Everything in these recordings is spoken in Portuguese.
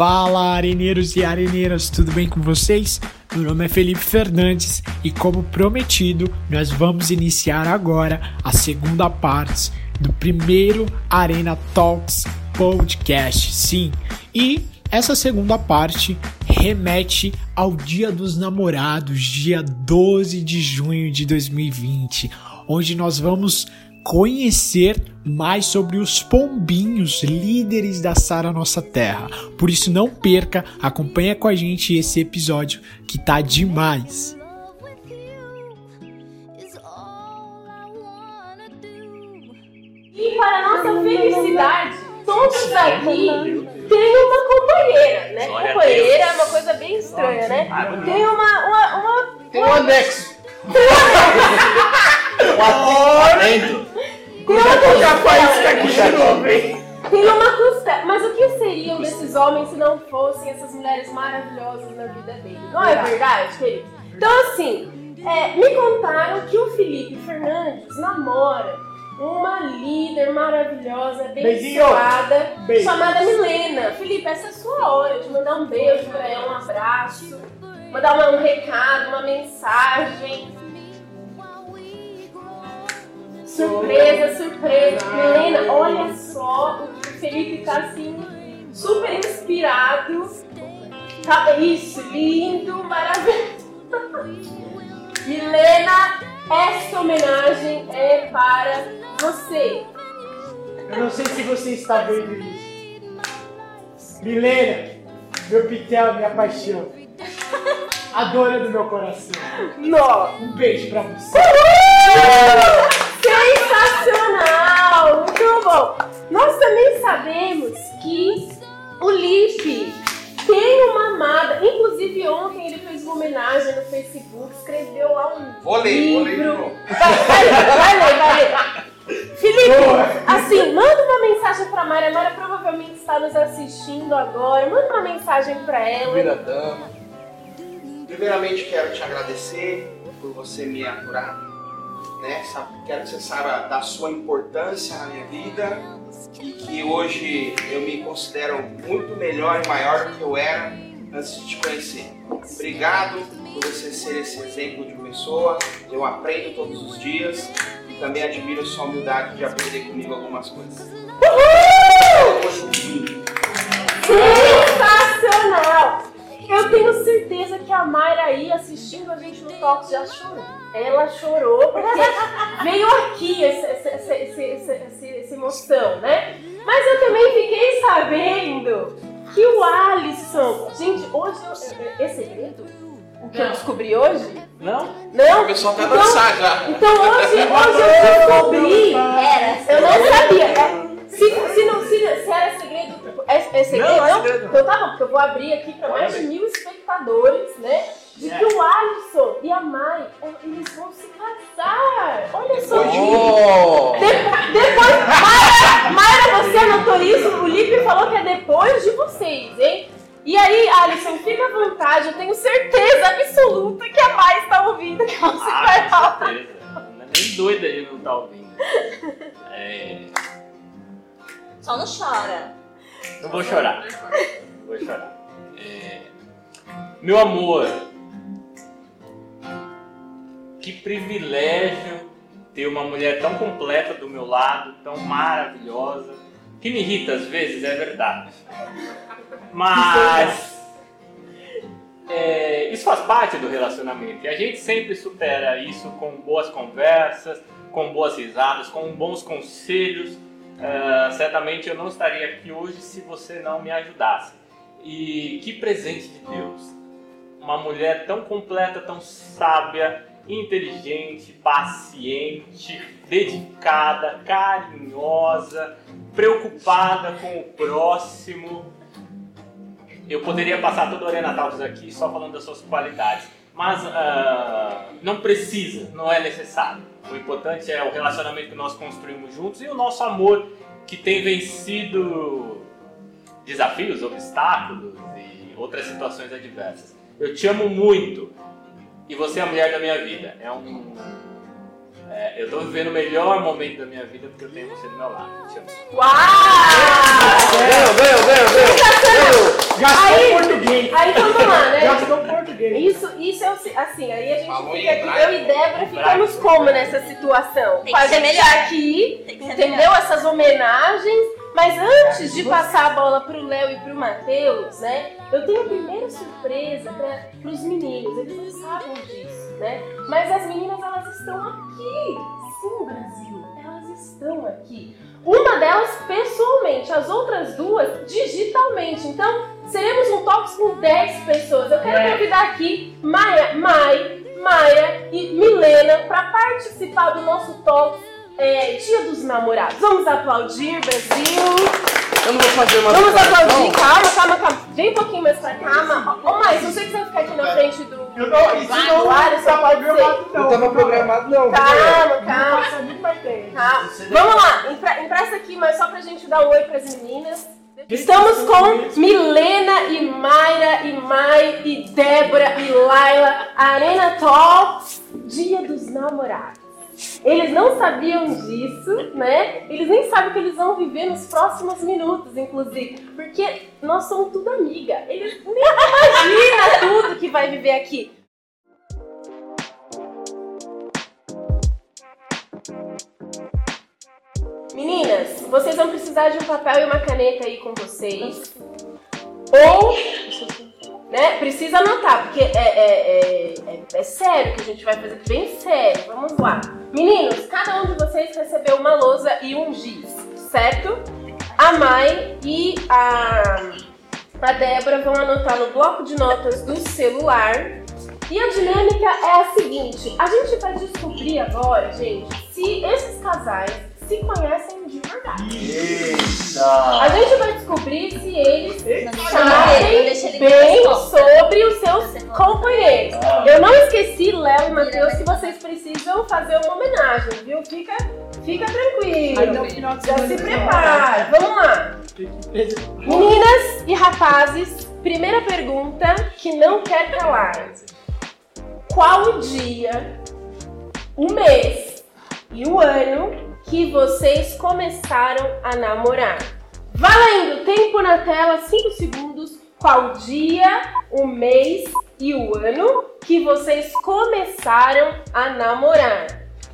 Fala, areneiros e areneiras, tudo bem com vocês? Meu nome é Felipe Fernandes e, como prometido, nós vamos iniciar agora a segunda parte do primeiro Arena Talks Podcast. Sim, e essa segunda parte remete ao Dia dos Namorados, dia 12 de junho de 2020, onde nós vamos conhecer mais sobre os pombinhos líderes da Sara Nossa Terra. Por isso não perca, acompanha com a gente esse episódio que tá demais. E para nossa felicidade, todos aqui têm uma companheira, né? Companheira é uma coisa bem estranha, né? Tem uma, uma, uma, Tem um anexo. Lá dentro. uma faísca aqui de novo, hein? Tem uma costela. Mas o que seriam desses homens se não fossem essas mulheres maravilhosas na vida deles? Não é verdade, querido? Então, assim, é, me contaram que o Felipe Fernandes namora uma líder maravilhosa, abençoada, chamada Milena. Felipe, essa é a sua hora de mandar um beijo pra ela, um abraço, mandar uma- um recado, uma mensagem. Surpresa, surpresa. Milena, olha só, o Felipe tá assim, super inspirado. Tá, isso, lindo, maravilhoso. Milena, essa homenagem é para você. Eu não sei se você está vendo isso. Milena, meu pitel, minha paixão. A dona do meu coração. Nossa! Um beijo pra você. Sensacional! Muito bom! Nós também sabemos que o Lipe tem uma amada. Inclusive, ontem ele fez uma homenagem no Facebook, escreveu lá um Vou ler, vou ler livro. Vai, vai ler, vai ler. Felipe, assim, manda uma mensagem pra Mara. A Mara provavelmente está nos assistindo agora. Manda uma mensagem pra ela. Primeira dama. Primeiramente quero te agradecer por você me aturar. Né? Quero que você saiba da sua importância na minha vida e que hoje eu me considero muito melhor e maior do que eu era antes de te conhecer. Obrigado por você ser esse exemplo de pessoa. Eu aprendo todos os dias e também admiro sua humildade de aprender comigo algumas coisas. Sensacional! Eu tenho certeza que a Mayra aí assistindo a gente no Talks já chorou. Ela chorou porque veio aqui essa, essa, essa, essa, essa, essa- essa emoção, né? Mas eu também fiquei sabendo que o Alisson. Gente, hoje. eu- É segredo? O que eu descobri hoje? Não? Não? O pessoal tá Então- dançar já. Então hoje, hoje eu descobri. Era. Eu não sabia. É, Se, se, não, se, se era segredo, é, é segredo? Não, é segredo. Então tá bom, porque eu vou abrir aqui para mais de mil espectadores, né? De que o Alisson e a Mai, eles vão se casar. Olha só. Oh! Depois, depois Mayra, Mayra, você anotou isso? O Lipe falou que é depois de vocês, hein? E aí, Alisson, fica à vontade, eu tenho certeza absoluta que a Mai está ouvindo que você vai Ah, falar. com certeza. Não é nem doida de não estar ouvindo. É, Só não chora. Não vou chorar. Vou chorar. É, Meu amor, que privilégio ter uma mulher tão completa do meu lado, tão maravilhosa, que me irrita às vezes, é verdade. Mas é, isso faz parte do relacionamento e a gente sempre supera isso com boas conversas, com boas risadas, com bons conselhos. Ah, certamente eu não estaria aqui hoje se você não me ajudasse. E que presente de Deus! Uma mulher tão completa, tão sábia, inteligente, paciente, dedicada, carinhosa, preocupada com o próximo. Eu poderia passar toda a Arena Talks aqui só falando das suas qualidades, mas ah, não precisa, não é necessário. O importante é o relacionamento que nós construímos juntos e o nosso amor que tem vencido desafios, obstáculos e outras situações adversas. Eu te amo muito e você é a mulher da minha vida. É um. é, eu tô vivendo o melhor momento da minha vida porque eu tenho você do meu lado. Eu te amo. Uau! Ganhou, ganhou, ganhou, ganhou. Gastou Aí- português. Aí vamos lá, né? Gastou português. Isso, isso é assim, aí a gente Falou fica aqui, eu e Débora ficamos como nessa situação? Tem que ser gente melhor. aqui, Tem que ser entendeu? melhor. Essas homenagens. Mas antes de passar a bola pro Léo e pro Matheus, né? Eu tenho a primeira surpresa para os meninos. Eles não sabem disso, né? Mas as meninas, elas estão aqui. Sim, Brasil, elas estão aqui. Uma delas pessoalmente, as outras duas digitalmente. Então, seremos um Talks com 10 pessoas. Eu quero É. convidar aqui Maia, Mai, Maia e Milena para participar do nosso Talks é, Dia dos Namorados. Vamos aplaudir, Brasil! Eu não vou fazer uma Vamos aplaudir, calma, calma, calma. Vem um pouquinho mais pra cá, calma. Ô, Mai, se você quiser ficar aqui na frente do. Eu não, isso Vai, não claro, só tava pode programado, não. Não tava programado, não. Calma, calma. Muito mais tempo. Calma. Vamos lá, empre- empresta aqui, mas só pra gente dar um oi pras meninas. Estamos com Milena e Mayra e Mai e Débora e Laila, Arena Talks, Dia dos Namorados. Eles não sabiam disso, né? Eles nem sabem o que eles vão viver nos próximos minutos, inclusive. Porque nós somos tudo amiga. Eles nem imaginam tudo que vai viver aqui. Meninas, vocês vão precisar de um papel e uma caneta aí com vocês. Ou, né, precisa anotar, porque é, é, é, é, é sério que a gente vai fazer, bem sério. Vamos lá. Meninos, cada um de vocês recebeu uma lousa e um giz, certo? A Mai e a, a Débora vão anotar no bloco de notas do celular. E a dinâmica é a seguinte: a gente vai descobrir agora, gente, se esses casais se conhecem de verdade. A gente vai descobrir se eles sabem bem sobre os seus companheiros. Eu não esqueci, Léo e Matheus, que vocês precisam fazer uma homenagem, viu? Fica, fica tranquilo. Já se prepara. Vamos lá. Meninas e rapazes, primeira pergunta que não quer calar. Qual o dia, o mês e o ano que vocês começaram a namorar? Valendo! Tempo na tela, 5 segundos. Qual dia, o mês e o ano que vocês começaram a namorar?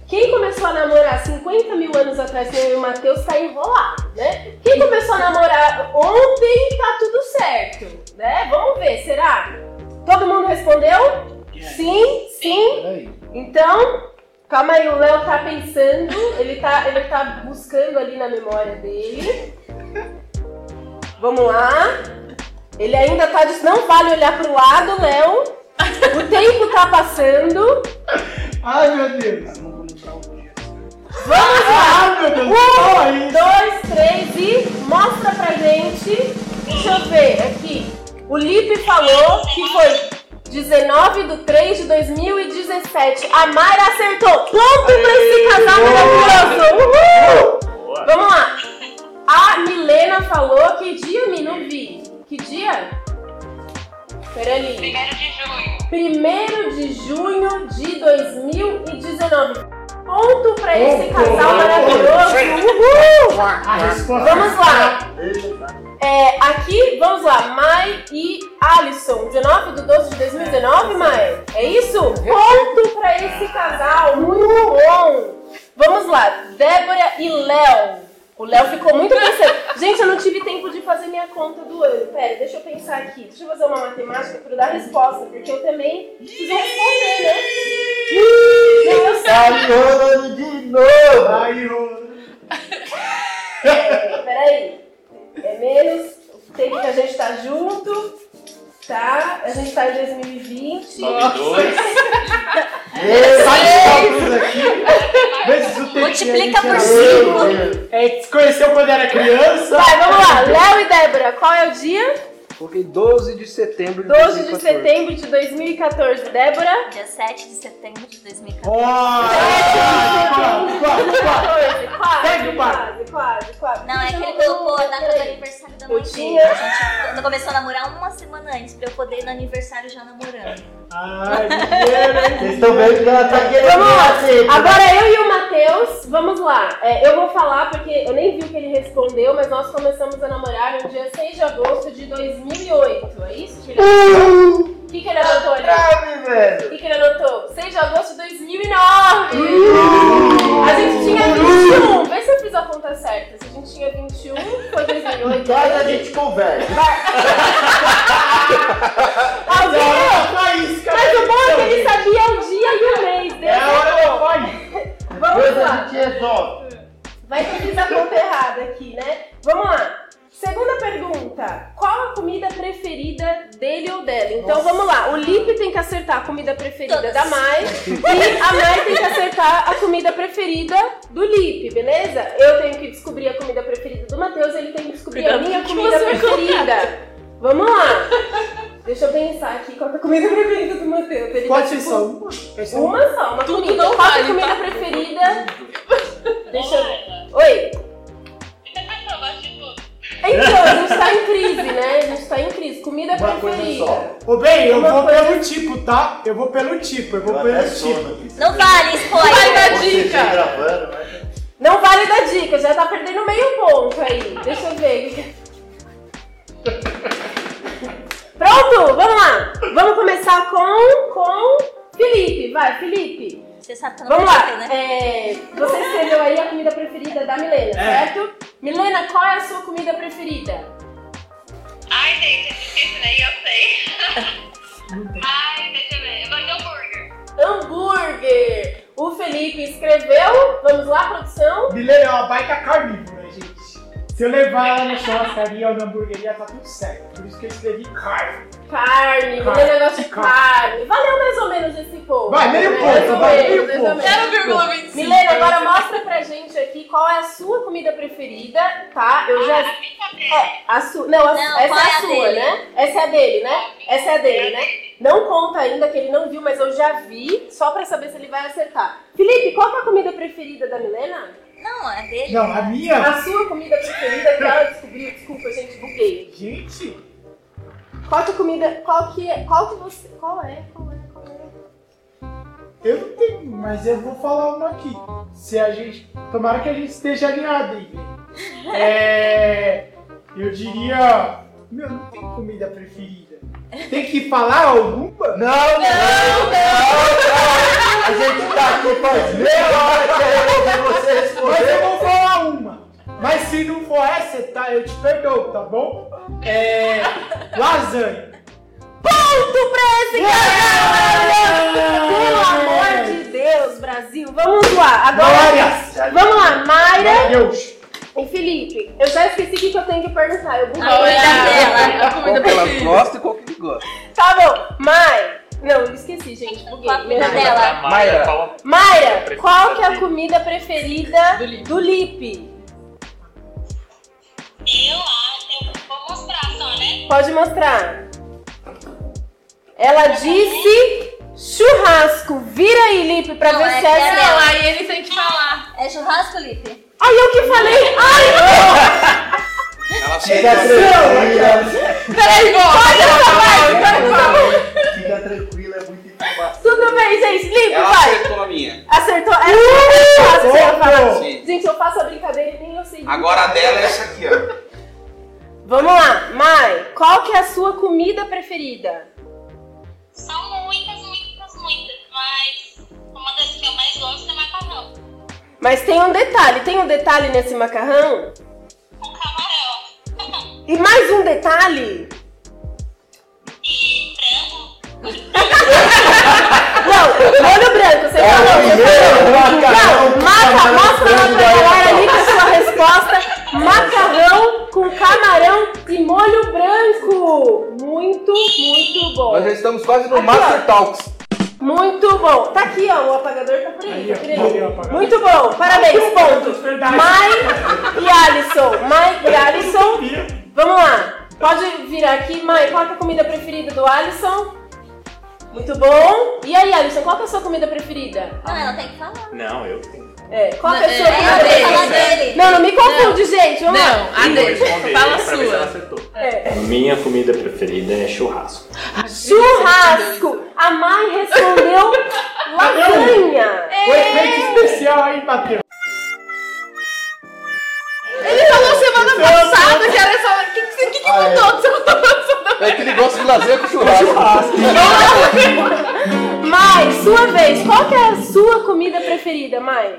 Quem começou a namorar 50 mil anos atrás, eu e o Matheus, tá enrolado, né? Quem começou a namorar ontem, tá tudo certo, né? Vamos ver, será? Todo mundo respondeu? Sim, sim. Então, calma aí, o Léo tá pensando, ele tá, ele tá buscando ali na memória dele. Vamos lá. Ele ainda tá dizendo, não vale olhar pro lado, Léo. O tempo tá passando. Ai, meu Deus. Vamos lá. Meu Deus. Um, dois, três e mostra pra gente. Deixa eu ver aqui. O Lipe falou que foi 19 de 3 de 2017. A Mayra acertou. Ponto pra esse casal maravilhoso. Uhul! Boa. Vamos lá. A Milena falou que dia, Mi? Não vi. Que dia? Peraí. Primeiro de junho. Primeiro de junho de 2019. Ponto pra esse casal maravilhoso. Uhul! Vamos lá. É, aqui, vamos lá, Mai e Alisson, 19 de 12 de 2019, Mai? É isso? Ponto pra esse casal, muito bom! Vamos lá, Débora e Léo. O Léo ficou muito pensando. Gente, eu não tive tempo de fazer minha conta do ano. Pera, deixa eu pensar aqui. Deixa eu fazer uma matemática para eu dar resposta, porque eu também preciso responder, né? Eu sei. Tá rolando de novo. Ai, ô. Peraí. É menos o tempo que a gente tá junto. Tá? A gente tá em 2020. Nove, dois. Sai os cálculos aqui. Vezes o Multiplica gente por era- cinco. É, se conheceu quando era criança. Vai, vamos lá. Léo e Débora, qual é o dia? Coloquei 12 de setembro de 12 de 2014. setembro de 2014. Débora? Dia 7 de setembro de 2014. Ó, quase, quase, quase. 14. Segue o Quase, quase, quase, quase. Não, é que ele colocou a data do aniversário da mãe dele. A gente quando começou a namorar uma semana antes, pra eu poder ir no aniversário já namorando. Ai? Vocês estão vendo que ela tá querendo Vamos lá. né? Agora eu e o Matheus vamos lá. É, eu vou falar porque eu nem vi o que ele respondeu, mas nós começamos a namorar no dia 6 de agosto de 2008. É isso anotou? O que, que ele anotou ali? Velho. O que, que ele anotou? 6 de agosto de 2009. A gente tinha 21. Vê se eu fiz a conta certa. A gente tinha 21, foi 2008. Depois a gente conversa. Ah, viu? Faísca. Mas o bom é que ele sabia o dia e o mês. É a hora faísca. Vamos a lá. gente resolve. Vai que eu fiz a conta errada aqui, né? Vamos lá. Segunda pergunta. Qual a comida preferida dele ou dela? Então vamos lá. O Lipe tem que acertar a comida preferida Todas. da Mai. E a Mai tem que acertar a comida preferida do Lipe, beleza? Eu tenho que descobrir a comida preferida do Matheus, ele tem que descobrir a minha comida preferida. Vamos lá. Deixa eu pensar aqui qual é a comida preferida do Matheus. Ele Pode tá, ser tipo, só uma? Só Uma só, uma Tudo comida. não Qual é a vale, comida tá? preferida? Deixa eu... Oi. Então, a gente tá em crise, né? A gente tá em crise. Comida Uma coisa preferida. só. Ô, bem, eu Uma vou coisa- pelo tipo, tá? Eu vou pelo tipo, eu vou Eu pelo tipo. Não vale Vai spoiler. dar dica. gravando, mas... Não vale dar dica, já tá perdendo meio ponto aí. Deixa eu ver. Pronto, vamos lá. Vamos começar com, com Felipe. Vai, Felipe. Você sabe que eu não Vamos lá. né? É, você escreveu aí a comida preferida da Milena, certo? Milena, qual é a sua comida preferida? Ai, gente, é difícil, né? Eu sei. Ai, deixa eu ver. Eu gosto de hambúrguer. Hambúrguer. O Felipe escreveu. Vamos lá, produção. Milena é uma baita carnívora, gente. Se eu levar ela na churrascaria ou na hamburgueria, tá tudo certo. Por isso que eu escrevi carne. Carne, Carne. Milena gosta de carne. Valeu mais ou menos esse ponto. Vai, meio né? ponto, ou vai, meio ponto. menos. 0,25. Milena, agora mostra pra gente aqui qual é a sua comida preferida, tá? Eu já. A dele. É, a sua. Não, a- Não, essa é é a a sua, dele? né? Essa é a dele, né? Essa é a dele, né? Não conta ainda que ele não viu, mas eu já vi, só pra saber se ele vai acertar. Felipe, qual é a comida preferida da Milena? Não, é dele. Não, a minha. A sua comida preferida que ela descobriu, desculpa, gente, buguei. Gente, Qual que é a comida. Qual que é. Qual que você. Qual é? Qual é? Qual é? eu não tenho, mas eu vou falar uma aqui. Se a gente. Tomara que a gente esteja alinhado aí. É. Eu diria. Meu, não tem comida preferida. Tem que falar alguma? Não, não, não, não, A gente tá aqui faz meia hora querendo ouvir você Mas eu responder. vou falar uma. Mas se não for essa, tá, eu te perdoo, tá bom? É. Lasanha. Ponto pra esse cara! Pelo amor de Deus, Brasil! Vamos lá, agora. Vamos lá, Mayra Deus! e Felipe. Eu já esqueci o que eu tenho que perguntar. Eu buguei. A comida dela. dela. A comida Qual que ela preferida. gosta e qual que gosta. Tá bom, Mai. Não, eu esqueci, gente. Buguei. Qual a comida dela? Pra Mayra, qual a- Mayra, qual que é a comida preferida Do Lipe. Pode mostrar. Ela disse churrasco. Vira aí, Lipe, pra Não, ver é se é é essa. Não, aí ele tem que falar. É churrasco, Lipe? Ai, eu que falei. Ai, Ela Fica tranquila. Peraí, volta. Fica tranquila, é muita informação. tudo bem, gente. Lipe, Ela vai. acertou a minha. Acertou. Essa é fácil você ia falar. Sim. Gente, eu faço a brincadeira e nem eu sei. Agora a dela é essa aqui, ó. Vamos lá, Mai. Qual que é a sua comida preferida? São muitas, muitas, muitas. Mas uma das que eu mais gosto é macarrão. Mas tem um detalhe. Tem um detalhe nesse macarrão? Com camarão. E mais um detalhe. E frango. Não, molho branco, você falou. Você falou. Não, maca, mostra lá pra galera ali com a sua resposta. Macarrão com camarão e molho branco. Muito, muito bom. Nós já estamos quase no Aqui, Master ó. Talks. Muito bom. Tá aqui, ó. O apagador tá por aí. Aí, tá por aí. Ó. Muito bom. Parabéns, ponto. Mai e Alisson. Mai e Alisson. Vamos lá. Pode virar aqui. Mai, qual é a comida preferida do Alisson? Muito bom. E aí, Alisson, qual que é a sua comida preferida? Não, ela tem que falar. Não, eu tenho. É, qual é a pessoa que vai falar dele? Não, não me confunde, gente. Vamos lá. Não, a dele. Fala é a sua. É. é. Minha comida preferida é churrasco. Churrasco! A mãe respondeu lasanha. O efeito especial aí, Matheus. Ele falou semana passada que era só... O que, que, que, que ah, mudou do seu É que ele gosta de lasanha com churrasco. Churrasco. Mai, sua vez. Qual que é a sua comida preferida, Mai?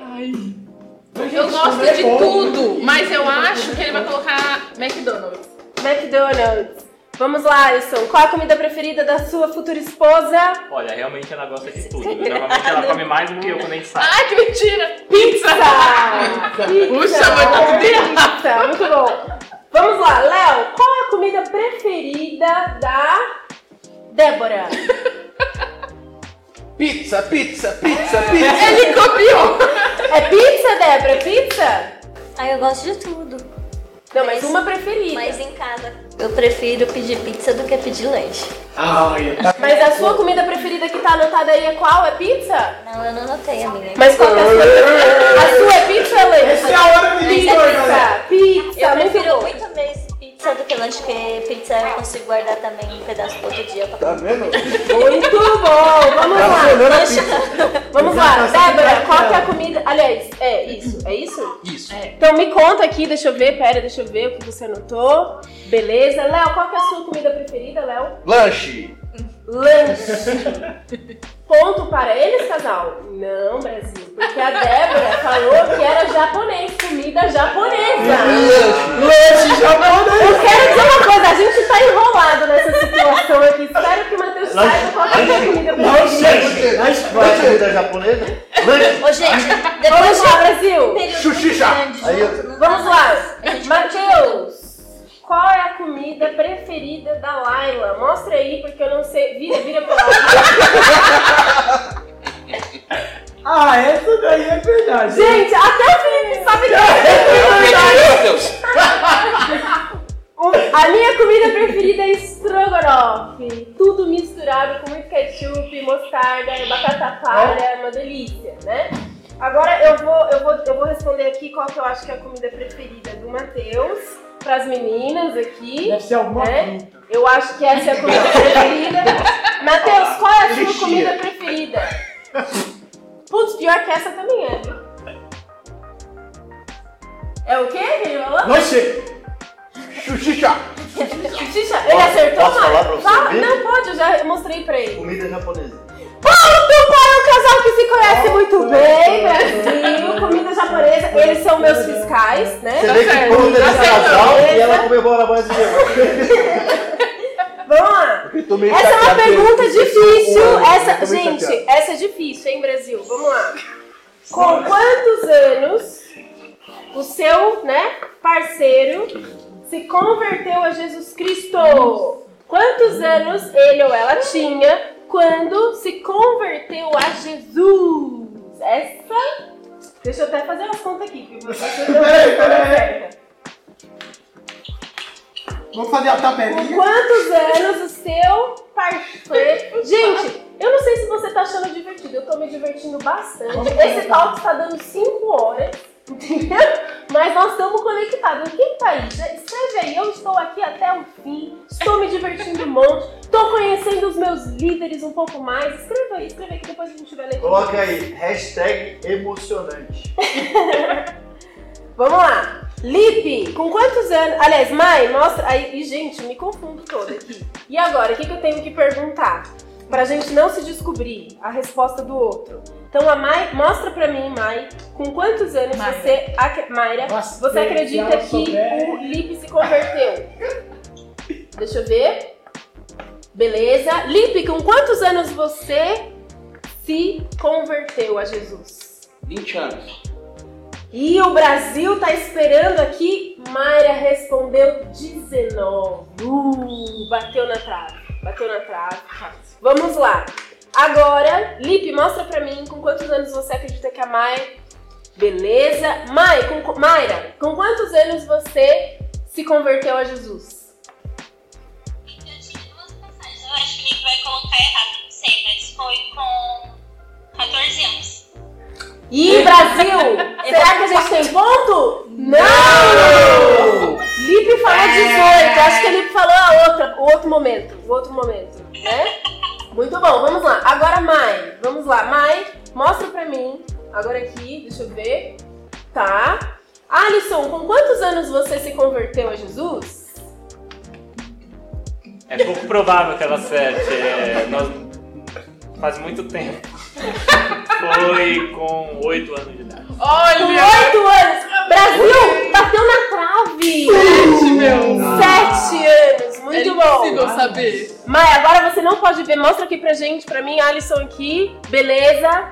Eu gosto de tudo, mas eu acho que ele vai colocar McDonald's. McDonald's. Vamos lá, Alisson. Qual a comida preferida da sua futura esposa? Olha, realmente ela gosta de tudo. Normalmente ela come mais do que eu quando a gente sai. Ai, que mentira! Pizza! Pizza! Puxa, mas tá tudo errado. Pizza, muito bom. Vamos lá, Léo. Qual é a comida preferida da Débora? Pizza, pizza, pizza, pizza. Ele copiou! É pizza, Débora? É pizza? Ai, eu gosto de tudo. Não, mas uma preferida. Mas em casa, eu prefiro pedir pizza do que pedir lanche. Mas a sua comida preferida que tá anotada aí é qual? É pizza? Não, eu não notei a minha. Mas qual que é a sua? A sua é pizza, Helena? Essa é a hora que Pizza, pizza, pizza, Eu prefiro muito do que lanche, porque pizza eu consigo guardar também um pedaço outro dia. Pra... Tá vendo? Muito bom, vamos Tá lá. Vamos lá, Débora, qual que é a comida? Aliás, é isso, é isso? Isso. Então me conta aqui, deixa eu ver, pera, deixa eu ver o que você anotou. Beleza. Léo, qual que é a sua comida preferida, Léo? Lanche. Lanche. Ponto para eles, casal? Não, Brasil. Porque a Débora falou que era japonês, comida japonesa. Lanche japonês. Eu quero dizer uma coisa, a gente tá enrolado nessa situação aqui. Espero que o Matheus saiba qual é a comida preferida. Qual é a comida japonesa? Lanche. Ô, gente, Vamos depois lá, Brasil. Xuxixa. Vamos lá. Matheus, qual é a comida preferida da Laila? Mostra aí, porque eu não sei. Vira, vira pro lado. Ah, essa daí é verdade. Gente, até o Felipe sabe que é O- A minha comida preferida é estrogonofe. Tudo misturado com muito ketchup, mostarda, batata palha, é uma delícia, né? Agora eu vou, eu, vou, eu vou responder aqui qual que eu acho que é a comida preferida do Matheus, para as meninas aqui. Deve ser alguma né? Eu acho que essa é a comida preferida. Matheus, qual é a sua Lixia. comida preferida? Putz, pior que essa também é, viu? É o quê que ele falou? Lanche. Xuxixa. Xixa, ele acertou, Fala- ver? Não, pode, eu já mostrei pra ele. Comida japonesa. Ponto casal que se conhece muito bem, Brasil. Comida japonesa, eles são meus fiscais, né? Você vê que quando Tá eles certo. casal e ela comeu bola mais que Vamos lá. Essa é uma pergunta difícil. Essa, gente, essa é difícil, hein, Brasil? Vamos lá. Com quantos anos o seu, né, parceiro se converteu a Jesus Cristo? Quantos anos ele ou ela tinha quando se converteu a Jesus? Essa. Deixa eu até fazer umas contas aqui, você Peraí, peraí. Vamos fazer a Com tabelinha. quantos anos o seu parceiro. Gente, eu não sei se você tá achando divertido, eu tô me divertindo bastante. Esse talk está dando 5 horas, entendeu? Mas nós estamos conectados. Quem tá aí? Escreve aí, eu estou aqui até o fim, estou me divertindo um monte, estou conhecendo os meus líderes um pouco mais. Escreva aí, escreva aí que depois a gente vai ler. Coloca aí, hashtag emocionante. Vamos lá. Lipe, com quantos anos? Aliás, Mai, mostra. Aí, e, gente, me confundo toda aqui. E agora, o que, que eu tenho que perguntar? Pra gente não se descobrir a resposta do outro. Então, a Mai, mostra pra mim, Mai, com quantos anos Mayra. você. ac- Mayra, Nossa, você acredita que o Lipe se converteu? Deixa eu ver. Beleza. Lipe, com quantos anos você se converteu a Jesus? 20 anos. E o Brasil tá esperando aqui. Mayra respondeu 19. Uh, bateu na trave. Bateu na trave. Vamos lá. Agora, Lipe, mostra pra mim com quantos anos você acredita que a Mai. Beleza. Mai, com, Mayra, com quantos anos você se converteu a Jesus? Eu tive duas passagens. Eu acho que ele vai colocar errado, não sei, mas foi com 14 anos. Ih, Brasil! será que a gente tem ponto? Não! Lipe falou 18. Acho que a Lipe falou a outra, o outro momento. O outro momento, né? Muito bom, vamos lá. Agora, Mai. Vamos lá. Mai, mostra pra mim. Agora aqui, deixa eu ver. Tá. Alisson, com quantos anos você se converteu a Jesus? É pouco provável que ela acerte. É, nós, faz muito tempo. Foi com 8 anos de idade. Com Olha! oito anos. Brasil, bateu na trave. Sete, meu! Sete anos. Muito é bom. impossível saber. Maia, agora você não pode ver. Mostra aqui pra gente, pra mim, Alisson aqui. Beleza.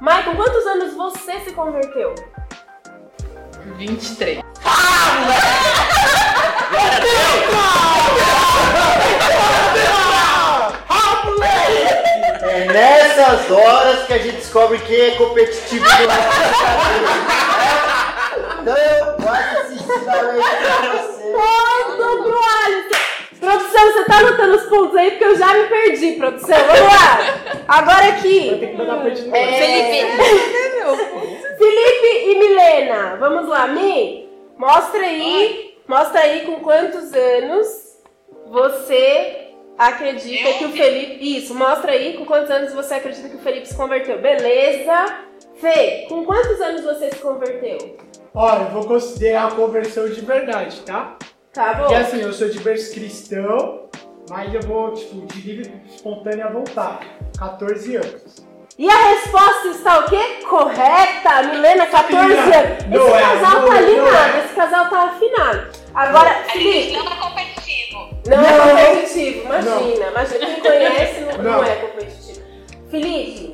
Maia, com quantos anos você se converteu? 23. É nessas horas que a gente descobre quem é competitivo do lado Então eu vou assistir a lei pra você. Ponto pro Alisson. Produção, você tá anotando os pontos aí porque eu já me perdi, produção. Vamos lá. Agora aqui. Tem que mandar pra gente. É... Felipe e Milena, vamos lá, Mi, mostra aí, mostra aí com quantos anos você acredita que o Felipe. Isso, mostra aí com quantos anos você acredita que o Felipe se converteu. Beleza. Fê, com quantos anos você se converteu? Olha, eu vou considerar a conversão de verdade, tá? Tá bom. Porque assim, eu sou de berço cristão, mas eu vou, tipo, de livre espontânea vontade. 14 anos. E a resposta está o quê? Correta! Milena, 14 Não, anos. Esse não é, casal não tá é, alinhado, não é. esse casal tá afinado. Agora, Felipe, não é competitivo. não, Não. é competitivo, imagina. Imagina, quem conhece não, não Não. é competitivo. Felipe,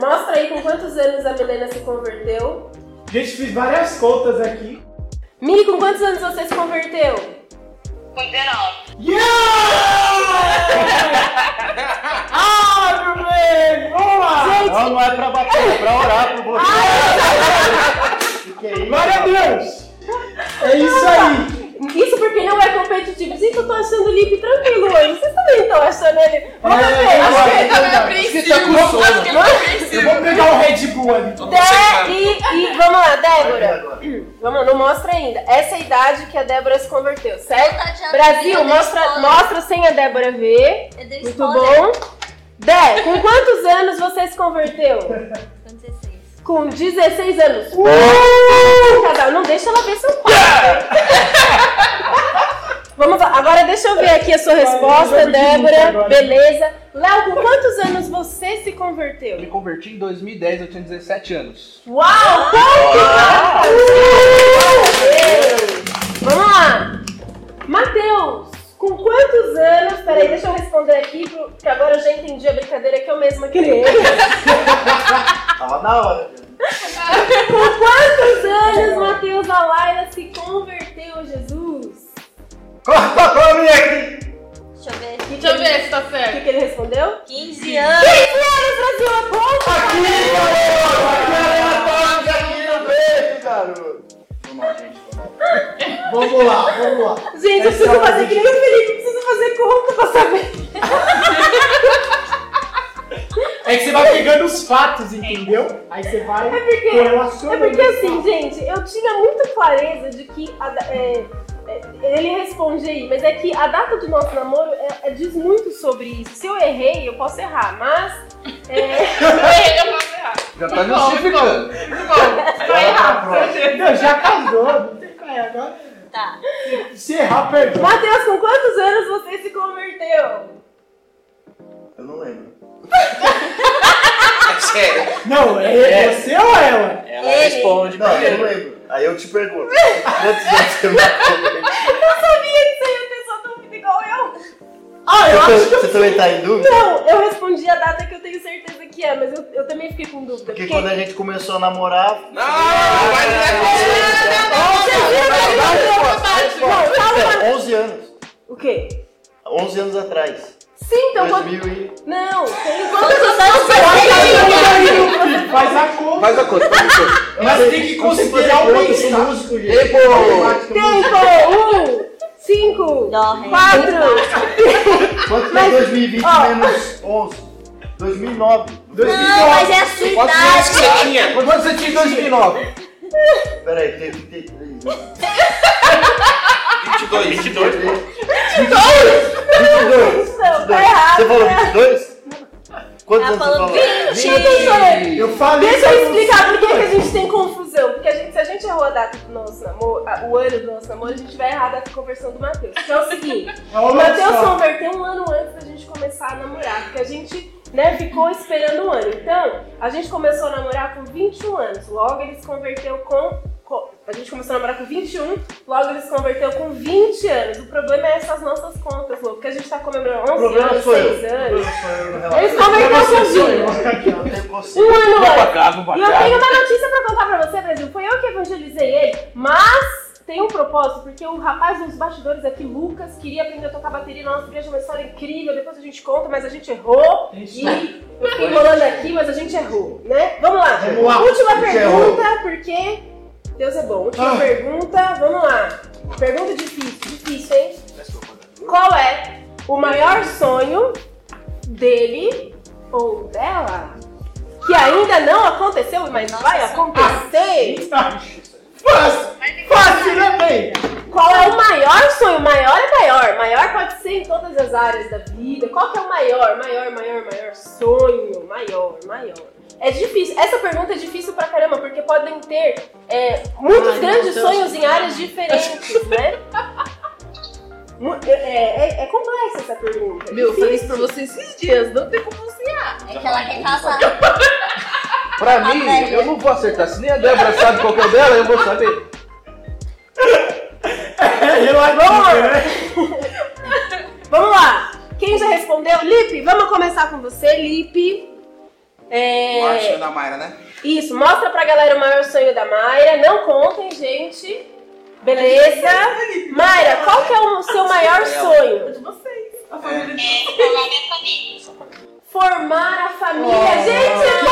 mostra aí com quantos anos a Milena se converteu. Gente, fiz várias contas aqui. Mi, com quantos anos você se converteu? Com 19. Ah, meu bem! Vamos lá! Não, não é pra bater, é pra orar por você. É? Glória a Deus! É isso aí! Isso porque não é competitivo. Gente, eu tô achando o Lipe tranquilo hoje. Vocês também estão achando ele. Vamos É, ver. eu Acho que Ele tá meio apreensivo. Acho que ele tá Eu apreensivo. vou pegar o Red Bull ali. De e, e vamos lá, Débora. Vamos, não mostra ainda. Essa é a idade que a Débora se converteu, certo? Tá Brasil, eu mostra, mostra sem a Débora ver. Eu Muito bom. Dé, com quantos anos você se converteu? Com 16. Com 16 anos. Uh! Casal, não deixa ela ver seu quarto. Vamos lá, agora deixa eu ver aqui a sua resposta, Débora. Beleza. Léo, com quantos anos você se Eu me converteu? converti em 2010, eu tinha 17 anos. Uau! Vamos lá! Matheus, com quantos anos. Peraí, deixa eu responder aqui, porque agora eu já entendi a brincadeira que eu mesma criei. Tava na hora. com quantos anos, Matheus Alaila se converteu, Jesus? Corta pra mim aqui! Deixa eu ver. Que Deixa eu que ver se tá ele- O que, certo. que ele respondeu? 15 anos. 15 anos, Brasil, é ponto! Aqui no peito, garoto! Vamos lá, gente. vamos lá. Vamos lá, vamos lá. Gente, eu preciso é a fazer que nem o Felipe, preciso fazer conta pra saber. É que você vai pegando os fatos, entendeu? Aí você vai É porque, é porque assim, fatos. gente, eu tinha muita clareza de que a é, é, ele responde aí, mas é que a data do nosso namoro é- é- diz muito sobre isso. Se eu errei, eu posso errar, mas é, Eu posso errar. Já tá ficou. Ficou. Ficou errado. Não, já casou, não tem que agora. Tá. Se errar, perdoa. Matheus, com quantos anos você se converteu? Eu não lembro. É sério. Não, é, você ou ela? Ela Ele. responde Não, eu não primeiro. lembro. Aí eu te pergunto. Quantos anos você? Eu sabia que você ia ter só dúvida igual eu. Ah, eu acho que Você, você também tá em dúvida? Não, eu respondi a data que eu tenho certeza que é, mas eu, eu também fiquei com dúvida. Porque quando a gente começou a namorar. Não, mas não é Não, calma. Então, 11 anos. O quê? 11 anos atrás. Sim, então quando... 2000 e... Não, tem Quantos anos você tem? Faz a conta. Faz a conta, faz a conta. Mas tem que considerar o mês, sou músico, gente. Tempo! Tempo! Um, cinco, Dó, ré. quatro. Quanto que Mas- é 2020 ó. menos 11? 2009. Não, mas é a sua Quantos anos idade. você tinha? Quantos anos você tinha em 2009? Peraí, tem 33. Né? 22. 22. 22. Não, tá errado. Você falou né? 22? Quantos Ela anos você falou falou? 20. Eu falei Deixa eu explicar por que, que a gente tem confusão. Porque a gente, se a gente errou a data do nosso namoro, a- o ano do nosso namoro, a gente vai errar a data de conversão do Matheus. Que é o seguinte, É o Matheus só. converteu um ano antes da gente começar a namorar, porque a gente né, ficou esperando um ano. Então, a gente começou a namorar com 21 anos, logo ele se converteu com. A gente começou a namorar com 21, logo ele se converteu com 20 anos. O problema é essas nossas contas, louco, porque a gente tá comemorando 11 O problema anos, sou eu. 6 anos. Ele Eles converteram com 20. Um ano antes. E eu tenho uma notícia pra contar pra você, Brasil. Foi eu que evangelizei ele, mas tem um propósito, porque o rapaz dos bastidores aqui, Lucas, queria aprender a tocar bateria na nossa igreja, uma história incrível. Depois a gente conta, mas a gente errou. E eu fiquei enrolando aqui, mas a gente errou, né? Vamos lá. Vamos lá. Última pergunta, porque Deus é bom. Última Ah. pergunta, vamos lá. Pergunta difícil, difícil, hein? Qual é o maior sonho dele ou dela que ainda não aconteceu, mas vai acontecer? Fácil! Fácil, né, bem? Qual é o maior sonho? Maior é maior. Maior pode ser em todas as áreas da vida. Qual que é o maior, maior, maior, maior sonho? Maior, maior. É difícil. Essa pergunta é difícil pra caramba, porque podem ter é, muitos Ai, grandes Deus. sonhos em áreas diferentes, né? É, é- é complexa essa pergunta. é Meu, eu falei isso pra você esses dias, não tem como confiar. É que ela quer casar. Pra mim, velha. eu não vou acertar. Se nem a Débora sabe qual que é o dela, eu vou saber. É relativo, né? Vamos lá. Quem já respondeu? Lipe, vamos começar com você, Lipe. É, da Mayra, né? Isso, mostra pra galera o maior sonho da Mayra. Não contem, gente. Beleza? Mayra, qual que é o seu maior sonho? De vocês. A É. família de É, formar a família. Gente,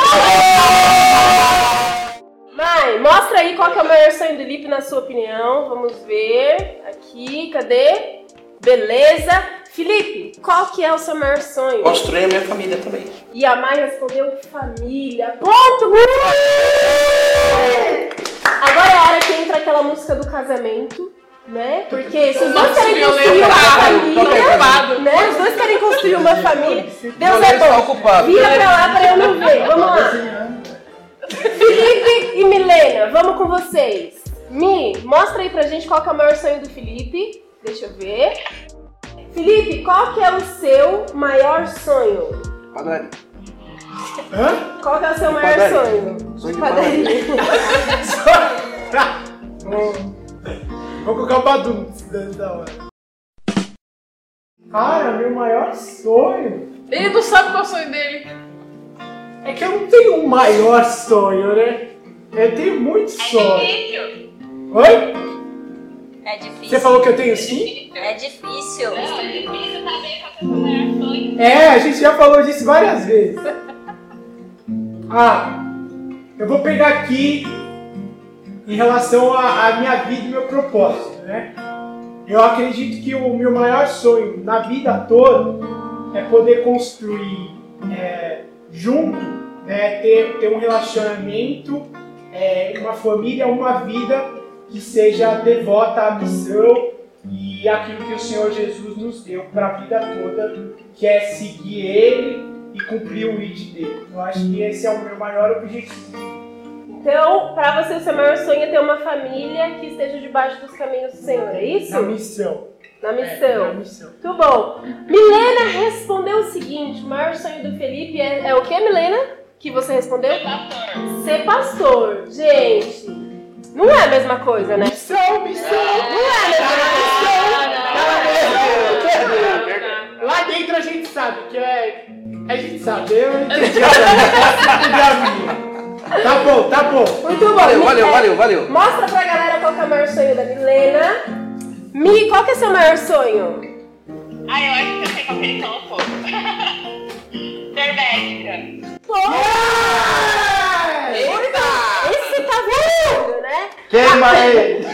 Mai, mostra aí qual que é o maior sonho do Lipe na sua opinião. Vamos ver. Aqui, cadê? Beleza. Felipe, qual que é o seu maior sonho? Construir a minha família também. E a Mai respondeu família. Ponto! Agora é a hora que entra aquela música do casamento, né? Porque se os dois querem construir uma tô preocupado. família, né? Os dois querem construir uma família. Deus é bom. Vira pra lá pra eu não ver. Vamos lá. Felipe e Milena, vamos com vocês. Mi, mostra aí pra gente qual que é o maior sonho do Felipe. Deixa eu ver. Felipe, qual que é o seu maior sonho? Padaria. Hã? Qual que é o seu maior Padaria. sonho? Sonho de Padaria. Vou colocar o Badum da hora. Cara, meu maior sonho Ele não sabe qual é o sonho dele. é que eu não tenho um maior sonho, né? Eu tenho muitos É sonhos. difícil. Oi? É difícil. Você falou que eu tenho sim? É difícil. É difícil saber qual que é o maior sonho. É, a gente já falou disso várias vezes. Ah, eu vou pegar aqui em relação à à minha vida e meu propósito, né? Eu acredito que o meu maior sonho na vida toda é poder construir é, junto, né, ter, ter um relacionamento, é, uma família, uma vida que seja devota à missão e aquilo que o Senhor Jesus nos deu para a vida toda, que é seguir Ele e cumprir o ID dele. Eu acho que esse é o meu maior objetivo. Então, pra você, o seu maior sonho é ter uma família que esteja debaixo dos caminhos do Senhor, é isso? Na missão. Na É, missão. na missão. Muito bom. Milena respondeu o seguinte: o maior sonho do Felipe é, é o que, Milena? Que você respondeu? Pastor. Ser pastor. Gente, não é a mesma coisa, né? Missão, missão! Não é a mesma coisa. Lá dentro a gente sabe que é. A gente sabe, eu entendi a Tá bom, tá bom. Muito bom. Valeu, valeu, é, valeu, valeu. Mostra pra galera qual que é o maior sonho da Milena. Mi, qual que é seu maior sonho? Ah, eu acho que eu sei qual que ele colocou. Queima ele.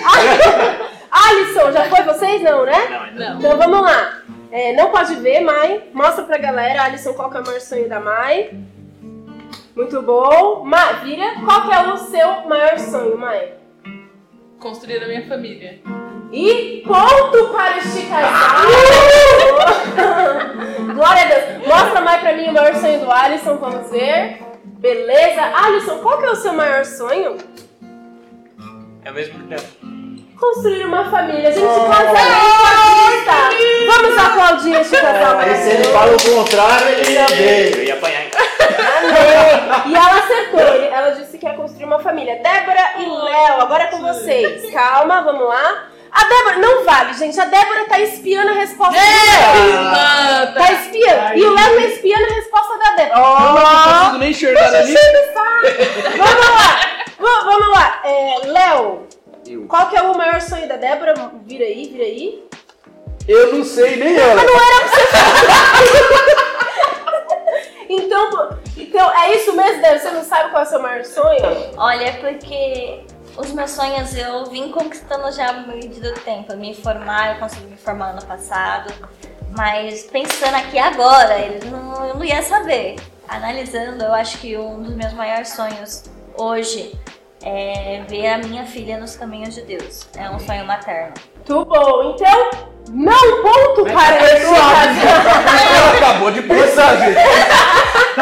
Alisson, já foi vocês? Não, né? Não, Não. Então vamos lá. É, não pode ver, Mai. Mostra pra galera, Alisson, qual que é o maior sonho da Mai. Muito bom. Ma, vira. Qual que é o seu maior sonho, Mai? Construir a minha família. E ponto para este casal. Glória a Deus. Mostra mais pra mim o maior sonho do Alisson, vamos ver. Beleza. Alisson, qual que é o seu maior sonho? É o mesmo critério. Construir uma família. A gente consegue tá? Vamos aplaudir este casal Aí se ele fala o contrário, ele ia Eu ver. ia apanhar em casa. E ela acertou. Ela disse que ia construir uma família. Débora e Léo, agora é com vocês. Calma, vamos lá. A Débora, não vale, gente. A Débora tá espiando a resposta dela. Tá espiando. E o Léo tá espiando a resposta da Débora. Eu não Ó, consigo nem enxergar ali. vamos lá. V- Vamos lá. É, Léo, qual que é o maior sonho da Débora? Vira aí, vira aí. Eu não sei nem ela. Então, pô, então, é isso mesmo, Débora? Você não sabe qual é o seu maior sonho? Olha, é porque os meus sonhos eu vim conquistando já à medida do tempo. Eu me formar, eu consegui me formar ano passado. Mas pensando aqui agora, ele não, eu não ia saber. Analisando, eu acho que um dos meus maiores sonhos hoje é ver a minha filha nos caminhos de Deus. É um sonho materno. Muito bom. Então, não ponto para esse casal. Ela acabou de pensar, gente.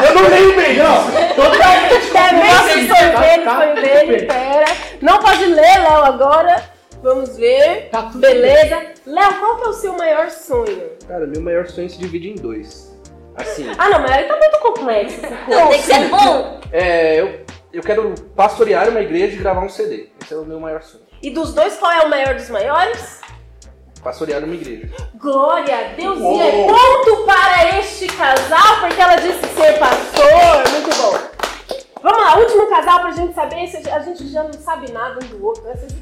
Eu não leio bem, não. Totalmente Assim, tá- dele, tá sonho tudo dele, pera. Não pode ler, Léo, agora. Vamos ver. Tá tudo Beleza. Léo, qual que é o seu maior sonho? Cara, meu maior sonho se divide em dois. Assim, Ah, não, mas aí tá muito complexo. essa Então coisa. tem que ser bom! é, eu, eu quero pastorear uma igreja e gravar um CD. Esse é o meu maior sonho. E dos dois, qual é o maior dos maiores? Pastorear uma igreja. Glória a Deus. Uou. E é ponto para este casal, porque ela disse ser pastor. Muito bom. Vamos lá, último casal pra gente saber se a gente já não sabe nada um do outro, né? Vocês?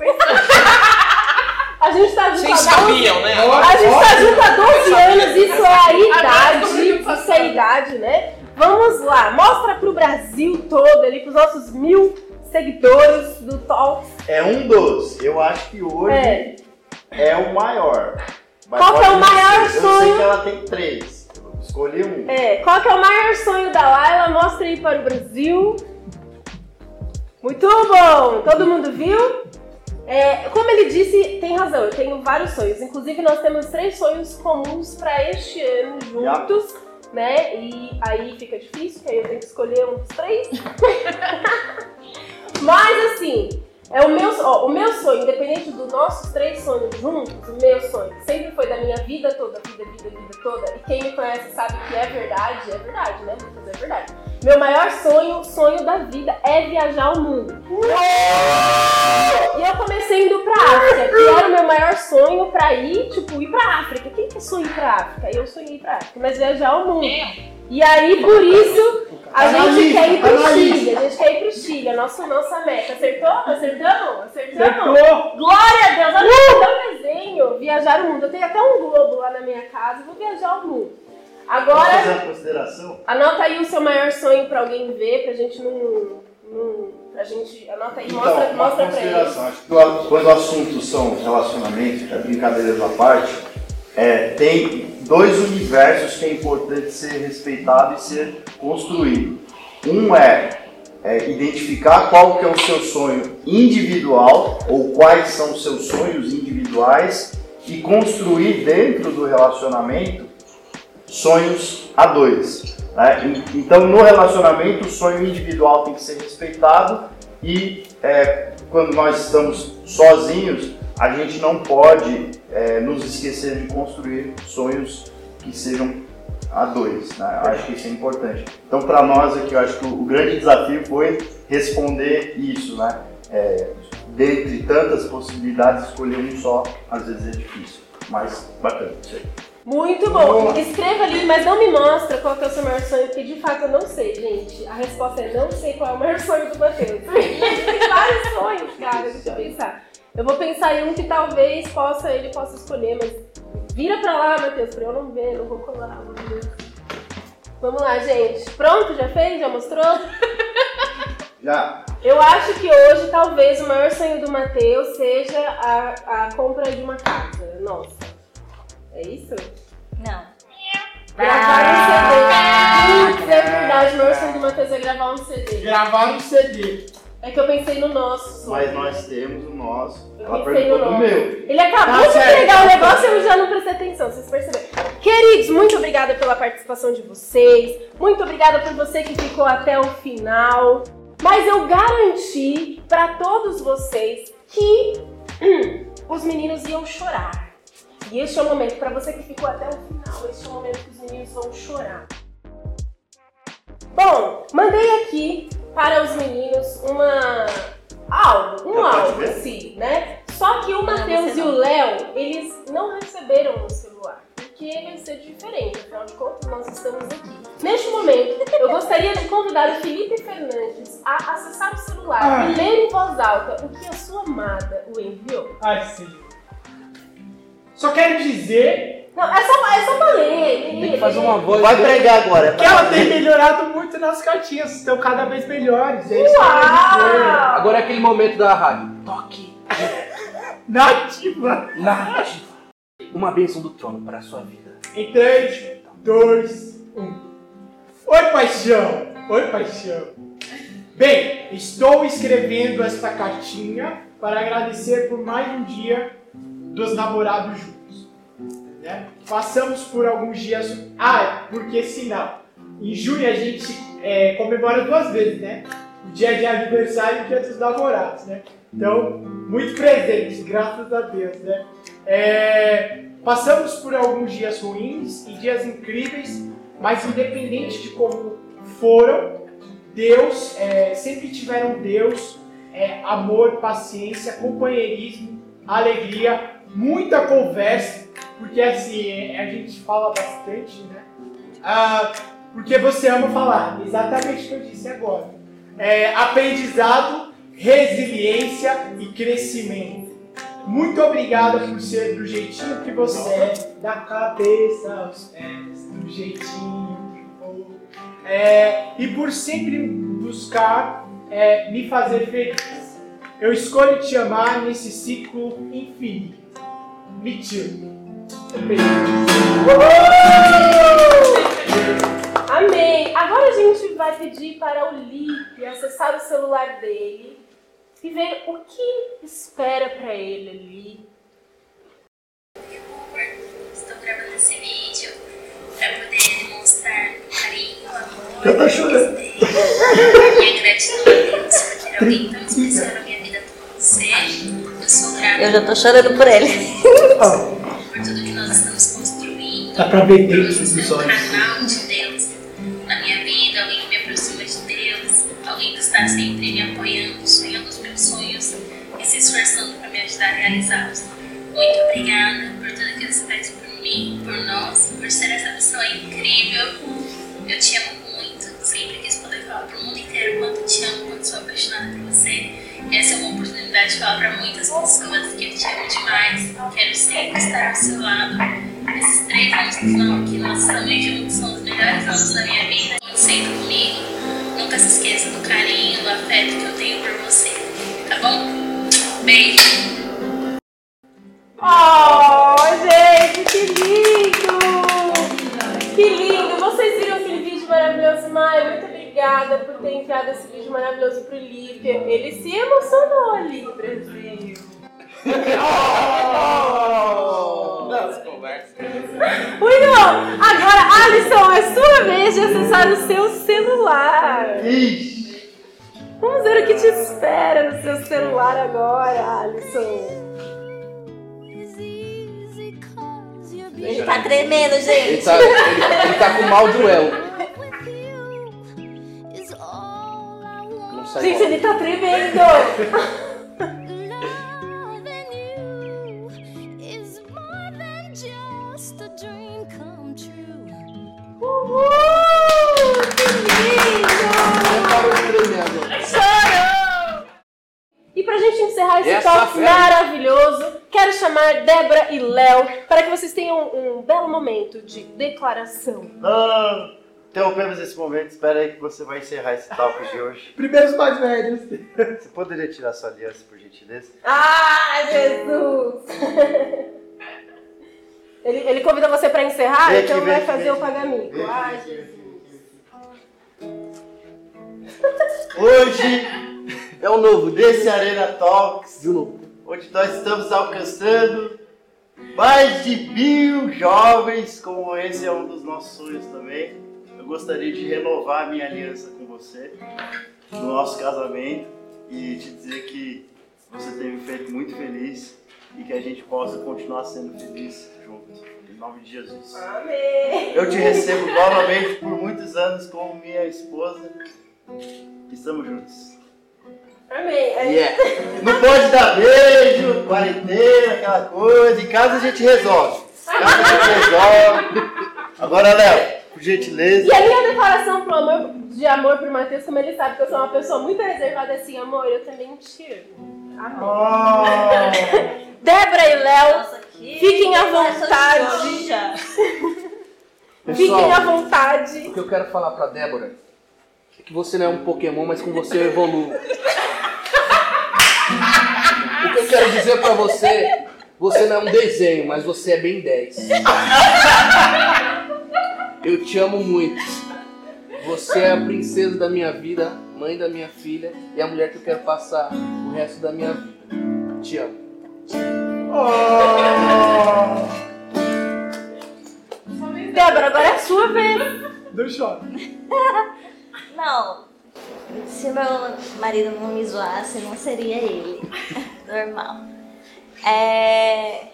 A gente tá junto Vocês há 12 sabiam, né? A gente tá junto há 12 anos, isso é a idade, descobrimos isso é a idade, né? Vamos lá, mostra pro Brasil todo ali, pros nossos mil seguidores do Talks. É um dos. Eu acho que hoje É. é, o maior. Mas Qual que é o maior ser. Eu sonho? sei que ela tem três. Eu escolhi um. É, qual que é o maior sonho da Laila? Mostra aí para o Brasil. Muito bom! Todo mundo viu? É, como ele disse, tem razão, eu tenho vários sonhos. Inclusive, nós temos três sonhos comuns para este ano juntos, né? E aí fica difícil, que aí eu tenho que escolher um dos três. Mas assim, é o meu, ó, o meu sonho, independente dos nossos três sonhos juntos, o meu sonho sempre foi da minha vida toda, vida, vida, vida toda, e quem me conhece sabe que é verdade, é verdade, né, Lucas? É verdade. Meu maior sonho, sonho da vida, é viajar o mundo. E eu comecei indo pra África, que era o meu maior sonho pra ir, tipo, ir pra África. Quem que sonha ir pra África? Eu sonhei ir pra África, mas viajar o mundo. E aí, por isso, a gente Analisa, quer ir pro analisa. Chile. A gente quer ir pro Chile, a nossa, nossa meta. Acertou? Acertamos? Acertamos? Acertou. Glória a Deus! Olha, uh! um desenho. Viajar o mundo. Eu tenho até um globo lá na minha casa. Vou viajar o mundo. Posso Agora, fazer uma consideração? anota aí o seu maior sonho pra alguém ver, pra gente não... não pra gente... Anota aí, mostra, Então, uma mostra pra eles. consideração. Acho que o- quando o assunto são relacionamentos, é brincadeiras à parte, é, tem dois universos que é importante ser respeitado e ser construído. Um é, é, identificar qual que é o seu sonho individual ou quais são os seus sonhos individuais e construir dentro do relacionamento sonhos a dois. né? Então, no relacionamento, o sonho individual tem que ser respeitado e é, quando nós estamos sozinhos, a gente não pode é, nos esquecer de construir sonhos que sejam a dois. Né? Eu acho que isso é importante. Então, para nós aqui, eu acho que o, grande desafio foi responder isso, né? É, dentre tantas possibilidades, escolher um só, às vezes é difícil. Mas bacana, isso aí. Muito bom. Escreva ali, mas não me mostra qual que é o seu maior sonho, porque de fato eu não sei, gente. A resposta é não sei qual é o maior sonho do Matheus. Tem vários sonhos, cara. Eu pensar. Eu vou pensar em um que talvez possa, ele possa escolher, mas vira pra lá, Matheus, pra eu não ver, não vou colar. meu Deus. Vamos lá, gente. Pronto? Já fez? Já mostrou? Já. Eu acho que hoje talvez o maior sonho do Matheus seja a, a compra de uma casa. Nossa. É isso? Não. Gravar um CD. Putz, é verdade, o maior sonho do Matheus é gravar um CD. Gravar um CD. É que eu pensei no nosso. Mas nós temos o nosso. Eu Ela pensei no perguntou do meu. Ele acabou Tá de certo. entregar o negócio e eu já não prestei atenção, vocês perceberam. Queridos, muito obrigada pela participação de vocês. Muito obrigada por você que ficou até o final. Mas eu garanti pra todos vocês que hum, os meninos iam chorar. E este é o momento, para você que ficou até o final, este é o momento que os meninos vão chorar. Bom, mandei aqui para os meninos uma algo, um algo ver? assim, né? Só que o Matheus e o Léo, eles não receberam o celular. Porque vai ser diferente, afinal de contas, nós estamos aqui. Neste momento, eu gostaria de convidar o Felipe Fernandes a acessar o celular Ah. e ler em voz alta o que a sua amada o enviou. Ai, Senhor. Só quero dizer Não, é só, é só pra ler. Tem que fazer uma voz. Vai pregar agora. que pra ela tem melhorado muito nas cartinhas, estão cada vez melhores. É isso! Agora é aquele momento da rádio. Toque Nativa. na rádio. Uma bênção do trono para a sua vida. Em 3, 2, 1. Oi, paixão! Oi, paixão! Bem, estou escrevendo esta cartinha para agradecer por mais um dia dos namorados juntos. Né? Passamos por alguns dias. Ah, porque sinal. Em junho a gente é, comemora duas vezes, né? O dia de aniversário e o dia dos namorados, né? Então, muito presente, graças a Deus, né? É, passamos por alguns dias ruins e dias incríveis, mas independente de como foram, Deus, é, sempre tiveram Deus, é, amor, paciência, companheirismo, alegria, muita conversa, porque assim, a gente fala bastante, né? Ah, porque você ama falar, exatamente o que eu disse agora. É, aprendizado, resiliência e crescimento. Muito obrigada por ser do jeitinho que você é, da cabeça aos pés, do jeitinho que for. É, e por sempre buscar é, me fazer feliz. Eu escolho te amar nesse ciclo infinito. Me tiro. Amém! Agora a gente vai pedir para o Lipe acessar o celular dele e ver o que espera para ele ali. Estou gravando esse vídeo para poder demonstrar carinho, amor, Eu tô chorando. minha gratidão a Deus por ter alguém tão especial na minha vida como você. Eu sou grata Eu já tô chorando por ele. Dá ver dos ser um olhos. canal de Deus na minha vida, alguém que me aproxima de Deus, alguém que está sempre me apoiando, sonhando os meus sonhos e se esforçando para me ajudar a realizá-los. Muito obrigada por tudo que você faz por mim, por nós, por ser essa pessoa incrível. Eu te amo muito, sempre quis poder falar para o mundo inteiro quanto te amo, quanto sou apaixonada por você. Essa é uma oportunidade de falar para muitas pessoas que eu te amo demais. Quero sempre estar ao seu lado. Esses três anos que não, que nós estamos juntos são os melhores anos da minha vida. Muito sempre comigo. Nunca se esqueça do carinho, do afeto que eu tenho por você. Tá bom? Beijo. Oh, gente, que lindo! Que lindo! Vocês viram aquele vídeo maravilhoso, Maia? Muito obrigada por ter enviado esse vídeo maravilhoso pro Lipe. Ele se emocionou ali, Brasil. Das conversas. Muito bom! Agora, Alisson, é sua vez de acessar o seu celular. Ixi, Vamos ver o que te espera no seu celular agora, Alisson. Ele tá tremendo, Ele gente. tá, ele, ele tá com mal sai Gente, ele tá tremendo! maravilhoso, quero chamar Débora e Léo para que vocês tenham um belo momento de declaração. não. Interrompemos esse momento. Espera aí que você vai encerrar esse talk de hoje. Primeiros mais velhos. Você poderia tirar sua aliança, por gentileza? Ah, Jesus! Ele, ele convida você para encerrar, Vem aqui, então vem vai aqui, fazer vem o aqui. pagamento. Aqui, Ai, Jesus. Hoje É o novo desse Arena Talks, De novo. onde nós estamos alcançando mais de mil jovens, como esse é um dos nossos sonhos também. Eu gostaria de renovar a minha aliança com você no nosso casamento e te dizer que você tem me feito muito feliz e que a gente possa continuar sendo feliz juntos. Em nome de Jesus. Amém. Eu te recebo novamente por muitos anos como minha esposa. Estamos juntos. Amém. Yeah. Não pode dar beijo, quarentena, aquela coisa. Em casa a gente resolve. Em casa a gente resolve. Agora, Léo, por gentileza. E a minha declaração pro amor, de amor pro Matheus, como ele sabe que eu sou uma pessoa muito reservada assim, amor, eu também te amo. Amém. Oh. Débora e Léo, Fiquem à vontade. xoxa. fiquem à Pessoal, vontade. o que eu quero falar pra Débora é que você não é um Pokémon, mas com você eu evoluo. O que eu quero dizer pra você, você não é um desenho, mas você é bem 10. Eu te amo muito. Você é a princesa da minha vida, mãe da minha filha e a mulher que eu quero passar o resto da minha vida. Te amo. Débora, agora é a sua vez. Não chora. Não. Se meu marido não me zoasse, não seria ele. Normal. É...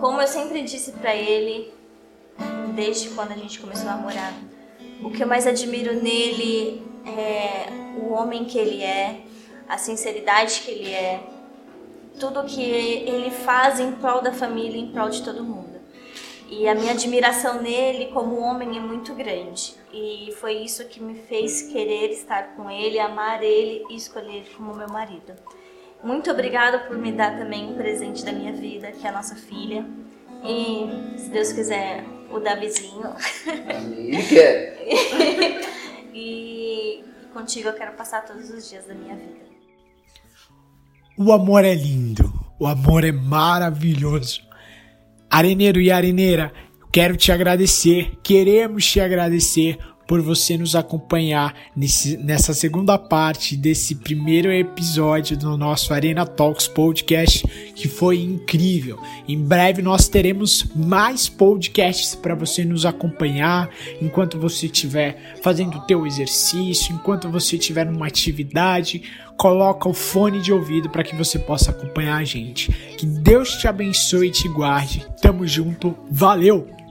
Como eu sempre disse pra ele, desde quando a gente começou a namorar, o que eu mais admiro nele é o homem que ele é, a sinceridade que ele é, tudo que ele faz em prol da família, em prol de todo mundo. E a minha admiração nele como homem é muito grande. E foi isso que me fez querer estar com ele, amar ele e escolher ele como meu marido. Muito obrigada por me dar também um presente da minha vida, que é a nossa filha. E, se Deus quiser, o Davizinho. Quer. e contigo eu quero passar todos os dias da minha vida. O amor é lindo, o amor é maravilhoso. Areneiro e areneira, quero te agradecer, queremos te agradecer por você nos acompanhar nesse, nessa segunda parte desse primeiro episódio do nosso Arena Talks Podcast, que foi incrível. Em breve nós teremos mais podcasts para você nos acompanhar enquanto você estiver fazendo o teu exercício, enquanto você estiver numa atividade, coloca o fone de ouvido para que você possa acompanhar a gente. Que Deus te abençoe e te guarde. Tamo junto. Valeu!